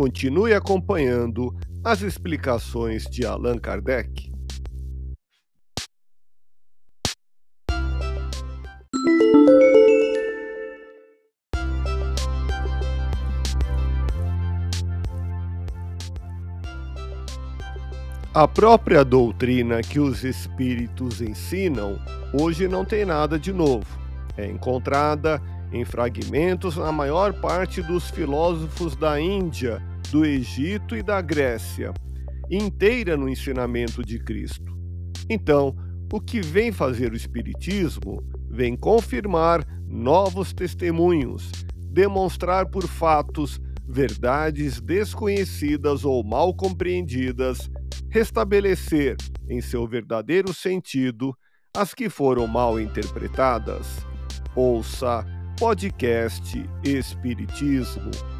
Continue acompanhando as explicações de Allan Kardec. A própria doutrina que os espíritos ensinam hoje não tem nada de novo. É encontrada em fragmentos na maior parte dos filósofos da Índia do Egito e da Grécia, inteira no ensinamento de Cristo. Então, o que vem fazer o Espiritismo vem confirmar novos testemunhos, demonstrar por fatos verdades desconhecidas ou mal compreendidas, restabelecer em seu verdadeiro sentido as que foram mal interpretadas. Ouça podcast Espiritismo